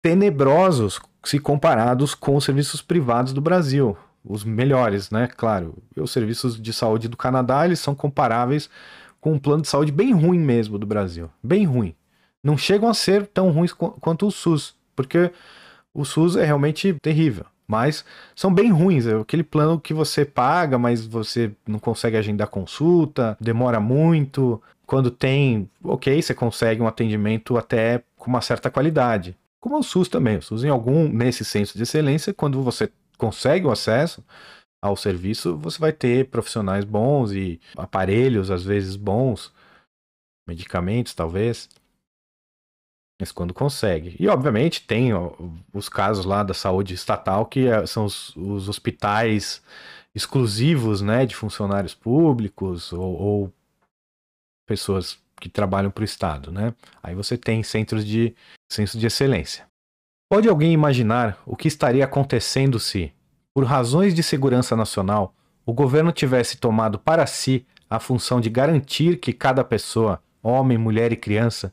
tenebrosos se comparados com os serviços privados do Brasil. Os melhores, né? Claro. Os serviços de saúde do Canadá, eles são comparáveis com um plano de saúde bem ruim mesmo do Brasil. Bem ruim. Não chegam a ser tão ruins quanto o SUS, porque o SUS é realmente terrível. Mas são bem ruins. É aquele plano que você paga, mas você não consegue agendar consulta, demora muito. Quando tem, ok, você consegue um atendimento até com uma certa qualidade. Como o SUS também. O SUS, em algum, nesse centro de excelência, quando você consegue o acesso ao serviço, você vai ter profissionais bons e aparelhos, às vezes bons, medicamentos, talvez. Mas quando consegue. E, obviamente, tem os casos lá da saúde estatal, que é, são os, os, hospitais exclusivos né, de funcionários públicos ou, ou pessoas que trabalham para o Estado. Né? Aí você tem centros de, centros de excelência. Pode alguém imaginar o que estaria acontecendo se, por razões de segurança nacional, o governo tivesse tomado para si a função de garantir que cada pessoa, homem, mulher e criança,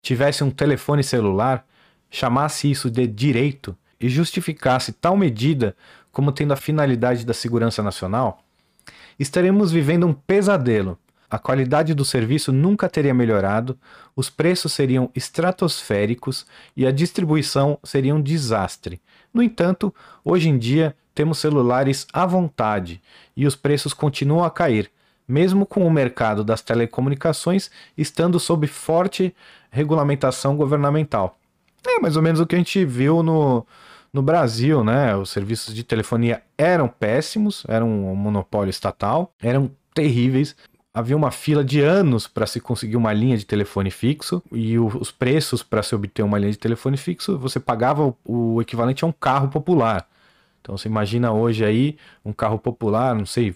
tivesse um telefone celular, chamasse isso de direito e justificasse tal medida como tendo a finalidade da segurança nacional, estaremos vivendo um pesadelo. A qualidade do serviço nunca teria melhorado, os preços seriam estratosféricos e a distribuição seria um desastre. No entanto, hoje em dia temos celulares à vontade e os preços continuam a cair, mesmo com o mercado das telecomunicações estando sob forte regulamentação governamental. É mais ou menos o que a gente viu no, no Brasil, né? Os serviços de telefonia eram péssimos, eram um monopólio estatal, eram terríveis. Havia uma fila de anos para se conseguir uma linha de telefone fixo e os preços para se obter uma linha de telefone fixo, você pagava o, equivalente a um carro popular. Então você imagina hoje aí um carro popular, não sei,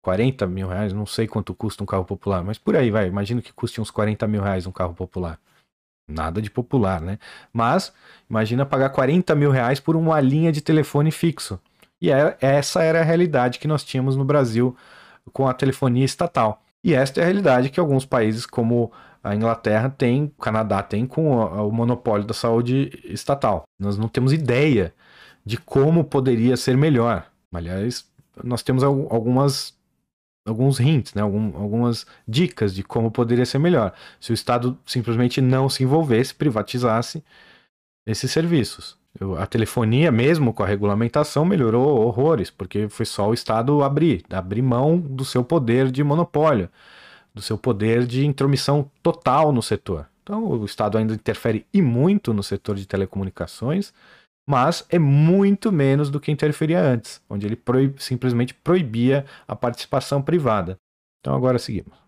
40 mil reais, não sei quanto custa um carro popular, mas por aí vai, imagino que custe uns 40 mil reais um carro popular. Nada de popular, né? Mas imagina pagar 40 mil reais por uma linha de telefone fixo. E era, essa era a realidade que nós tínhamos no Brasil com a telefonia estatal. E esta é a realidade que alguns países, como a Inglaterra tem, o Canadá tem com o, monopólio da saúde estatal. Nós não temos ideia de como poderia ser melhor. Aliás, nós temos algumas alguns hints, né? Algum, algumas dicas de como poderia ser melhor. Se o Estado simplesmente não se envolvesse, privatizasse esses serviços. A telefonia, mesmo com a regulamentação, melhorou horrores, porque foi só o Estado abrir, abrir mão do seu poder de monopólio, do seu poder de intromissão total no setor. Então, o Estado ainda interfere e muito no setor de telecomunicações, mas é muito menos do que interferia antes, onde ele proib simplesmente proibia a participação privada. Então agora seguimos.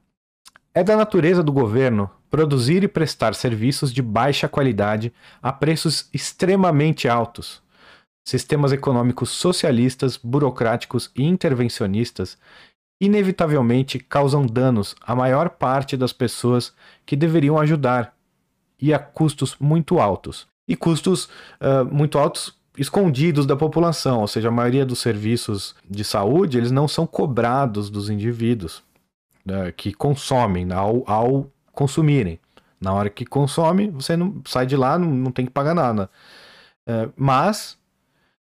É da natureza do governo produzir e prestar serviços de baixa qualidade a preços extremamente altos. Sistemas econômicos socialistas, burocráticos e intervencionistas inevitavelmente causam danos à maior parte das pessoas que deveriam ajudar e a custos muito altos, e custos uh, muito altos escondidos da população, ou seja, a maioria dos serviços de saúde eles não são cobrados dos indivíduos né, que consomem ao, ao, consumirem. Na hora que consome, você não sai de lá, não, não tem que pagar nada. Uh, mas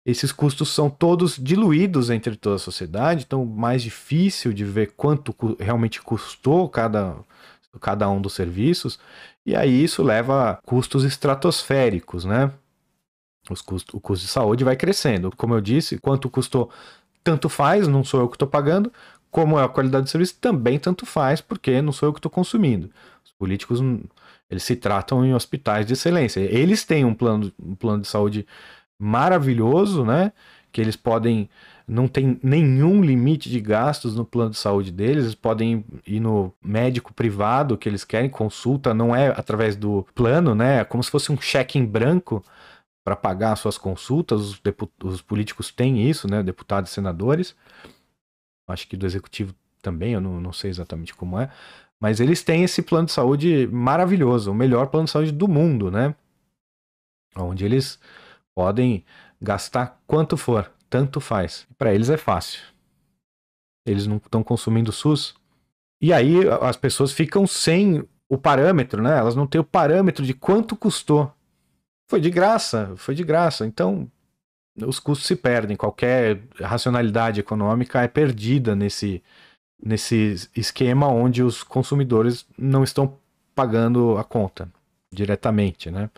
esses custos são todos diluídos entre toda a sociedade, então mais difícil de ver quanto realmente custou cada, cada um dos serviços. E aí isso leva a custos estratosféricos, né? Os custos, o custo de saúde vai crescendo. Como eu disse, quanto custou, tanto faz, não sou eu que estou pagando. Como é a qualidade do serviço, também tanto faz, porque não sou eu que estou consumindo. Os políticos, eles se tratam em hospitais de excelência. Eles têm um plano, um plano de saúde maravilhoso, né? Que eles podem não tem nenhum limite de gastos no plano de saúde deles, eles podem ir no médico privado que eles querem, consulta, não é através do plano, né? É como se fosse um cheque em branco para pagar suas consultas. Os, os, políticos têm isso, né? Deputados e senadores. Acho que do executivo também, eu não, não sei exatamente como é. Mas eles têm esse plano de saúde maravilhoso, o melhor plano de saúde do mundo, né? Onde eles podem gastar quanto for tanto faz. Para eles é fácil. Eles não estão consumindo SUS. E aí as pessoas ficam sem o parâmetro, né? Elas não têm o parâmetro de quanto custou. Foi de graça, foi de graça. Então os custos se perdem. Qualquer racionalidade econômica é perdida nesse, nesse esquema onde os consumidores não estão pagando a conta diretamente, né?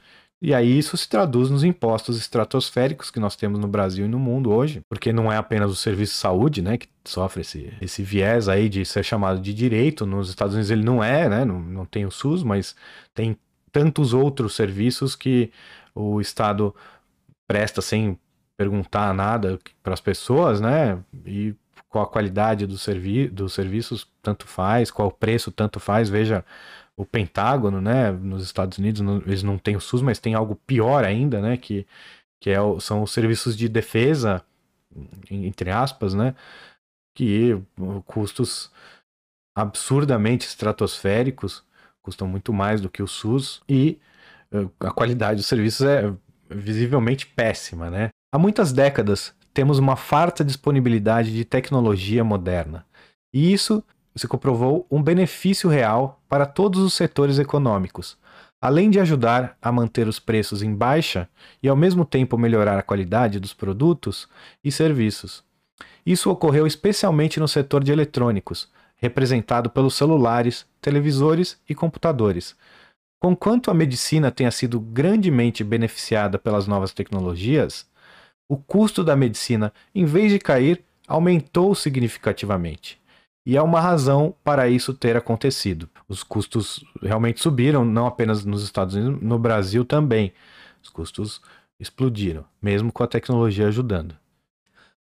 E aí isso se traduz nos impostos estratosféricos que nós temos no Brasil e no mundo hoje, porque não é apenas o serviço de saúde, né, que sofre esse, esse viés aí de ser chamado de direito. Nos Estados Unidos ele não é, né, não, não tem o SUS, mas tem tantos outros serviços que o Estado presta sem perguntar nada para as pessoas, né, e qual a qualidade do servi dos serviços tanto faz, qual o preço tanto faz. Veja o Pentágono, né, nos Estados Unidos, eles não têm o SUS, mas tem algo pior ainda, né, que, que é o, são os serviços de defesa, entre aspas, né, que custos absurdamente estratosféricos, custam muito mais do que o SUS e eh, a qualidade dos serviços é visivelmente péssima, né? Há muitas décadas temos uma farta disponibilidade de tecnologia moderna. E isso se comprovou um benefício real para todos os setores econômicos, além de ajudar a manter os preços em baixa e ao mesmo tempo melhorar a qualidade dos produtos e serviços. Isso ocorreu especialmente no setor de eletrônicos, representado pelos celulares, televisores e computadores. Conquanto a medicina tenha sido grandemente beneficiada pelas novas tecnologias, o custo da medicina, em vez de cair, aumentou significativamente. e há uma razão para isso ter acontecido. Os custos realmente subiram, não apenas nos Estados Unidos, no Brasil também. Os custos explodiram, mesmo com a tecnologia ajudando.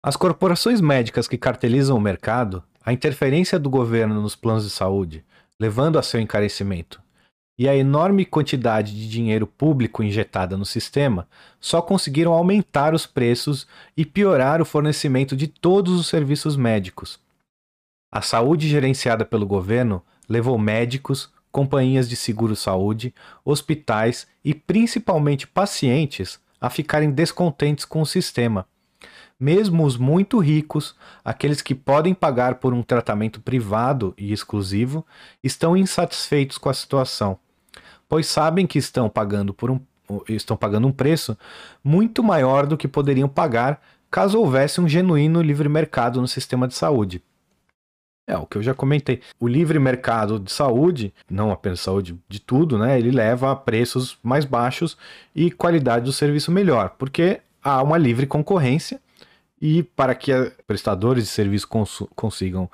As corporações médicas que cartelizam o mercado, a interferência do governo nos planos de saúde, levando a seu encarecimento, e a enorme quantidade de dinheiro público injetada no sistema só conseguiram aumentar os preços e piorar o fornecimento de todos os serviços médicos. A saúde gerenciada pelo governo levou médicos, companhias de seguro-saúde, hospitais e principalmente pacientes a ficarem descontentes com o sistema. Mesmo os muito ricos, aqueles que podem pagar por um tratamento privado e exclusivo, estão insatisfeitos com a situação pois sabem que estão pagando por um estão pagando um preço muito maior do que poderiam pagar caso houvesse um genuíno livre mercado no sistema de saúde. É o que eu já comentei. O livre mercado de saúde, não apenas saúde, de tudo, né? Ele leva a preços mais baixos e qualidade do serviço melhor, porque há uma livre concorrência e para que prestadores de serviço cons consigam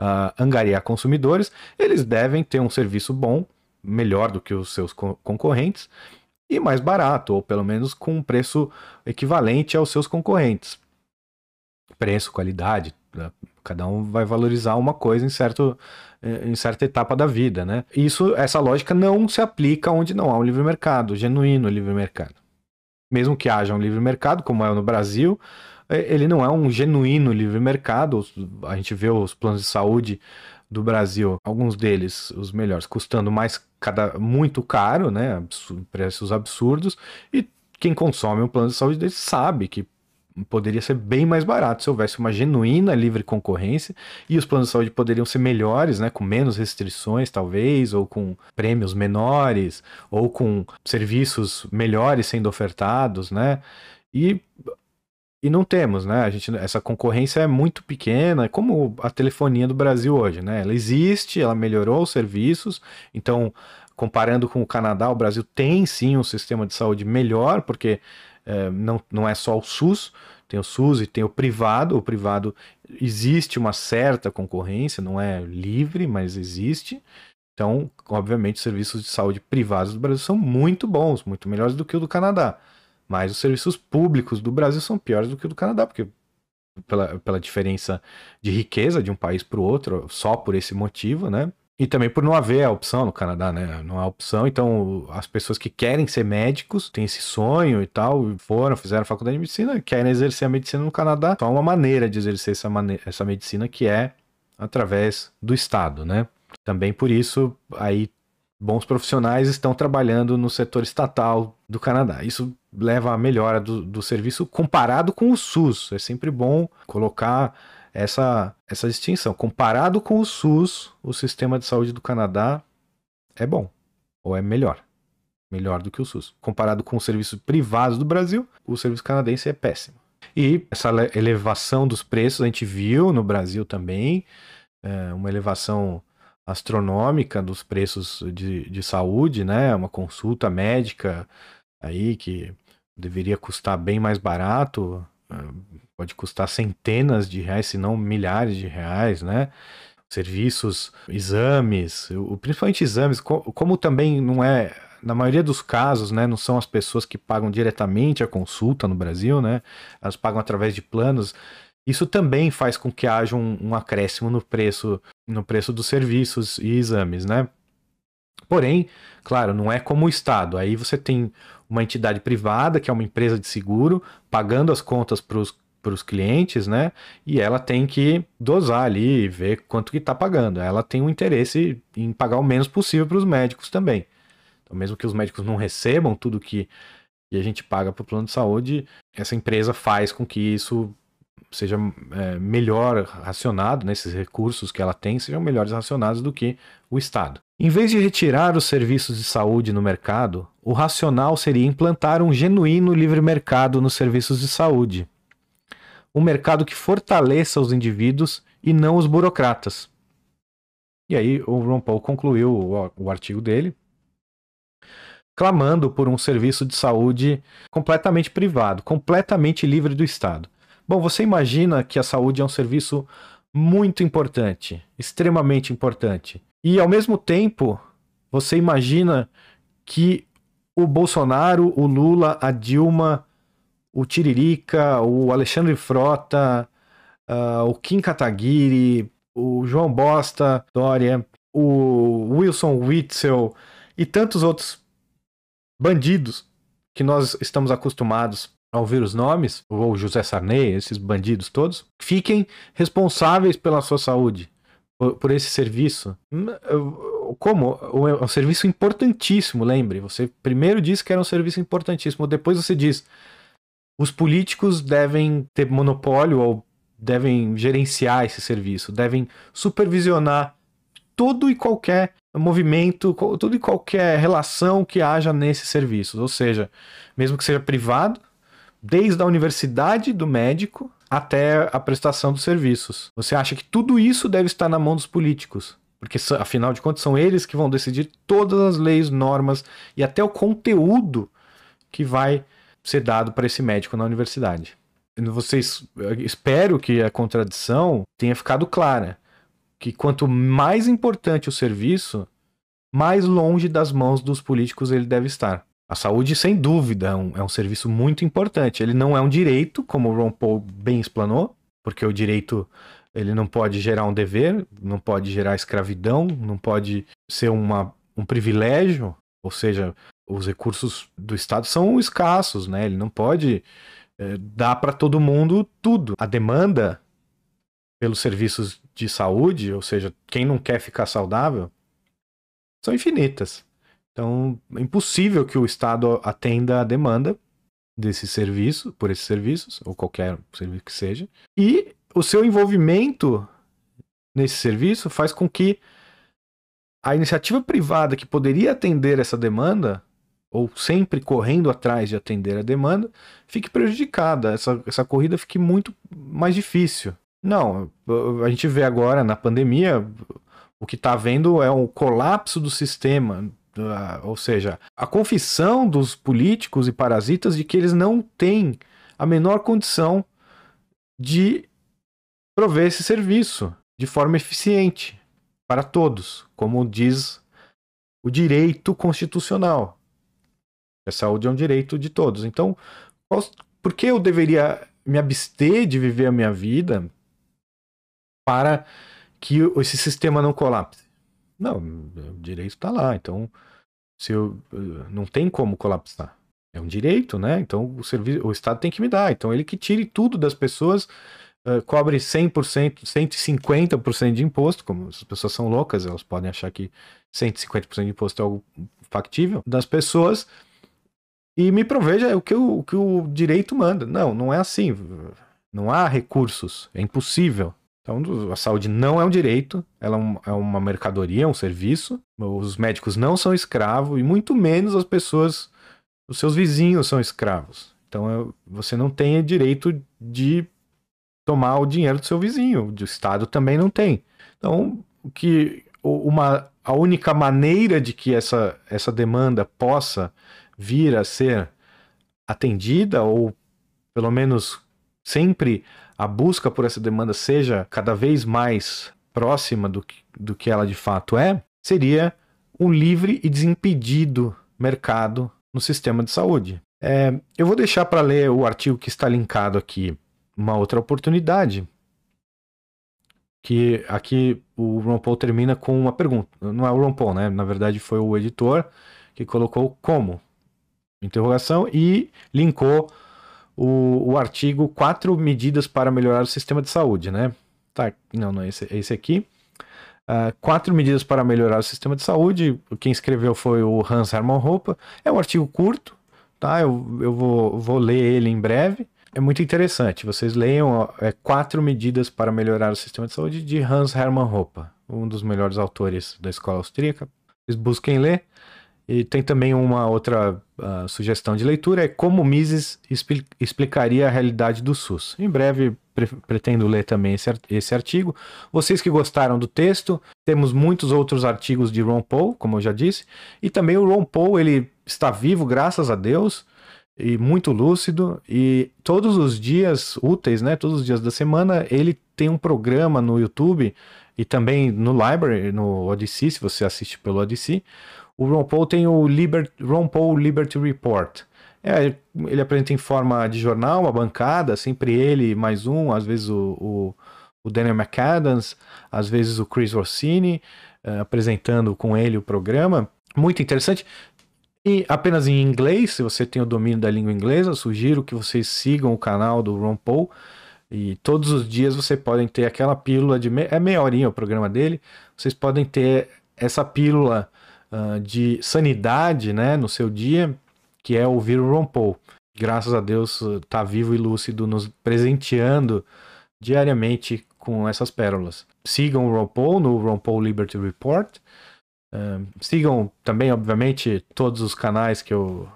uh, angariar consumidores, eles devem ter um serviço bom melhor do que os seus concorrentes e mais barato, ou pelo menos com um preço equivalente aos seus concorrentes. Preço, qualidade, né? cada um vai valorizar uma coisa em, certo, em certa etapa da vida, né? Isso, essa lógica não se aplica onde não há um livre mercado, genuíno livre mercado. Mesmo que haja um livre mercado, como é no Brasil, é, ele não é um genuíno livre mercado. A gente vê os planos de saúde do Brasil, alguns deles, os melhores, custando mais cada muito caro, né? preços absurdos, e quem consome um plano de saúde deles sabe que poderia ser bem mais barato se houvesse uma genuína livre concorrência e os planos de saúde poderiam ser melhores, né, com menos restrições talvez, ou com prêmios menores, ou com serviços melhores sendo ofertados, né? E e não temos, né? A gente, essa concorrência é muito pequena, como a telefonia do Brasil hoje, né? Ela existe, ela melhorou os serviços, então, comparando com o Canadá, o Brasil tem sim um sistema de saúde melhor, porque é, não, não é só o SUS, tem o SUS e tem o privado. O privado existe uma certa concorrência, não é livre, mas existe. Então, obviamente, os serviços de saúde privados do Brasil são muito bons, muito melhores do que o do Canadá. Mas os serviços públicos do Brasil são piores do que o do Canadá, porque pela, pela diferença de riqueza de um país para o outro, só por esse motivo, né? E também por não haver a opção no Canadá, né? Não há opção, então as pessoas que querem ser médicos, têm esse sonho e tal, foram, fizeram faculdade de medicina, querem exercer a medicina no Canadá. Só uma maneira de exercer essa, essa medicina que é através do Estado, né? Também por isso, aí bons profissionais estão trabalhando no setor estatal do Canadá. Isso leva à melhora do, do serviço comparado com o SUS. É sempre bom colocar essa, essa distinção. Comparado com o SUS, o sistema de saúde do Canadá é bom, ou é melhor. Melhor do que o SUS. Comparado com o serviço privado do Brasil, o serviço canadense é péssimo. E essa elevação dos preços a gente viu no Brasil também, é uma elevação astronômica dos preços de, de saúde, né? Uma consulta médica aí que deveria custar bem mais barato, ah, pode custar centenas de reais, se não milhares de reais, né? Serviços, exames, principalmente exames, como também não é, na maioria dos casos, né, não são as pessoas que pagam diretamente a consulta no Brasil, né? Elas pagam através de planos. Isso também faz com que haja um, um acréscimo no preço, no preço dos serviços e exames, né? Porém, claro, não é como o Estado. Aí você tem uma entidade privada, que é uma empresa de seguro, pagando as contas para os clientes, né? E ela tem que dosar ali e ver quanto que está pagando. Ela tem um interesse em pagar o menos possível para os médicos também. Então, mesmo que os médicos não recebam tudo que, que a gente paga para o plano de saúde, essa empresa faz com que isso seja é, melhor racionado, né, esses recursos que ela tem sejam melhores racionados do que o Estado. Em vez de retirar os serviços de saúde no mercado, o racional seria implantar um genuíno livre mercado nos serviços de saúde. Um mercado que fortaleça os indivíduos e não os burocratas. E aí o Ron Paul concluiu o, o artigo dele, clamando por um serviço de saúde completamente privado, completamente livre do Estado. Bom, você imagina que a saúde é um serviço muito importante, extremamente importante. E ao mesmo tempo, você imagina que o Bolsonaro, o Lula, a Dilma, o Tiririca, o Alexandre Frota, uh, o Kim Kataguiri, o João Bosta, Dória, o Wilson Witzel e tantos outros bandidos que nós estamos acostumados a ouvir os nomes, ou José Sarney, esses bandidos todos, fiquem responsáveis pela sua saúde, por, por esse serviço. Hum, como? É um serviço importantíssimo, lembre. Você primeiro disse que era um serviço importantíssimo, depois você diz os políticos devem ter monopólio ou devem gerenciar esse serviço, devem supervisionar todo e qualquer movimento, toda e qualquer relação que haja nesses serviços. Ou seja, mesmo que seja privado, desde a universidade do médico até a prestação dos serviços. Você acha que tudo isso deve estar na mão dos políticos? Porque, afinal de contas, são eles que vão decidir todas as leis, normas e até o conteúdo que vai ser dado para esse médico na universidade. Vocês, espero que a contradição tenha ficado clara. Que quanto mais importante o serviço, mais longe das mãos dos políticos ele deve estar. A saúde, sem dúvida, é um, é um serviço muito importante. Ele não é um direito, como o Ron Paul bem explanou, porque o direito ele não pode gerar um dever, não pode gerar escravidão, não pode ser uma, um privilégio, ou seja, os recursos do Estado são escassos, né? Ele não pode é, dar para todo mundo tudo. A demanda pelos serviços de saúde, ou seja, quem não quer ficar saudável, são infinitas. Então, é impossível que o Estado atenda a demanda desse serviço, por esses serviços, ou qualquer serviço que seja. E o seu envolvimento nesse serviço faz com que a iniciativa privada que poderia atender essa demanda, ou sempre correndo atrás de atender a demanda, fique prejudicada. Essa, essa corrida fique muito mais difícil. Não, a gente vê agora na pandemia, o que está havendo é um colapso do sistema ou seja, a confissão dos políticos e parasitas de que eles não têm a menor condição de prover esse serviço de forma eficiente para todos, como diz o direito constitucional. A saúde é um direito de todos. Então, por que eu deveria me abster de viver a minha vida para que esse sistema não colapse? Não, o direito está lá. Então, se eu, não tem como colapsar. É um direito, né? Então o, serviço, o Estado tem que me dar. Então ele que tire tudo das pessoas, uh, cobre 100%, 150% de imposto, como as pessoas são loucas, elas podem achar que 150% de imposto é algo factível, das pessoas e me proveja o que o, o que o direito manda. Não, não é assim. Não há recursos, é impossível. Então, a saúde não é um direito, ela é, é uma mercadoria, é um serviço. Os médicos não são escravos e muito menos as pessoas, os seus vizinhos são escravos. Então, é, você não tem direito de tomar o dinheiro do seu vizinho. O Estado também não tem. Então, que uma, a única maneira de que essa, essa demanda possa vir a ser atendida ou pelo menos sempre a busca por essa demanda seja cada vez mais próxima do que, do que ela de fato é, seria um livre e desimpedido mercado no sistema de saúde. É, eu vou deixar para ler o artigo que está linkado aqui uma outra oportunidade, que aqui o Ron Paul termina com uma pergunta. Não é o Ron Paul, né? Na verdade foi o editor que colocou como interrogação e linkou o, o artigo Quatro Medidas para Melhorar o Sistema de Saúde, né? Tá, não, não, esse, esse aqui. Uh, quatro medidas para melhorar o sistema de saúde. Quem escreveu foi o Hans Hermann Hoppe. É um artigo curto, tá? Eu, eu vou, vou ler ele em breve. É muito interessante. Vocês leiam é, Quatro Medidas para Melhorar o Sistema de Saúde de Hans Hermann Hoppe, um dos melhores autores da escola austríaca. Vocês busquem ler. E tem também uma outra uh, sugestão de leitura, é como Mises expli explicaria a realidade do SUS. Em breve pre pretendo ler também esse, esse artigo. Vocês que gostaram do texto, temos muitos outros artigos de Ron Paul, como eu já disse, e também o Ron Paul, ele está vivo, graças a Deus, e muito lúcido e todos os dias úteis, né, todos os dias da semana, ele tem um programa no YouTube e também no Library, no Odyssey, se você assiste pelo Odyssey. O Ron Paul tem o Liber Ron Paul Liberty Report. É, ele apresenta em forma de jornal, uma bancada, sempre ele mais um, às vezes o, o, o Daniel McAdams, às vezes o Chris Rossini, uh, apresentando com ele o programa. Muito interessante. E apenas em inglês, se você tem o domínio da língua inglesa, sugiro que vocês sigam o canal do Ron Paul. E todos os dias você podem ter aquela pílula de. Me... É meia horinha o programa dele. Vocês podem ter essa pílula uh, de sanidade né, no seu dia, que é ouvir o Ron Paul. Graças a Deus está vivo e lúcido, nos presenteando diariamente com essas pérolas. Sigam o Ron Paul no Ron Paul Liberty Report sigam também, obviamente, todos os canais que, eu,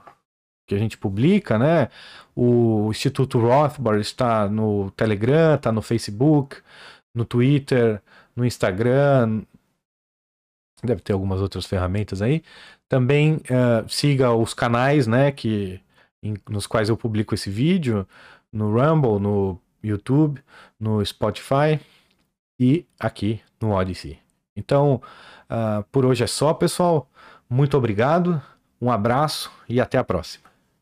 que a gente publica, né? O Instituto Rothbard está no Telegram, está no Facebook, no Twitter, no Instagram. Deve ter algumas outras ferramentas aí. Também uh, siga os canais, né? Que, em, nos quais eu publico esse vídeo, no Rumble, no YouTube, no Spotify e aqui no Odyssey. Então, Uh, por hoje é só, pessoal. Muito obrigado, um abraço e até a próxima.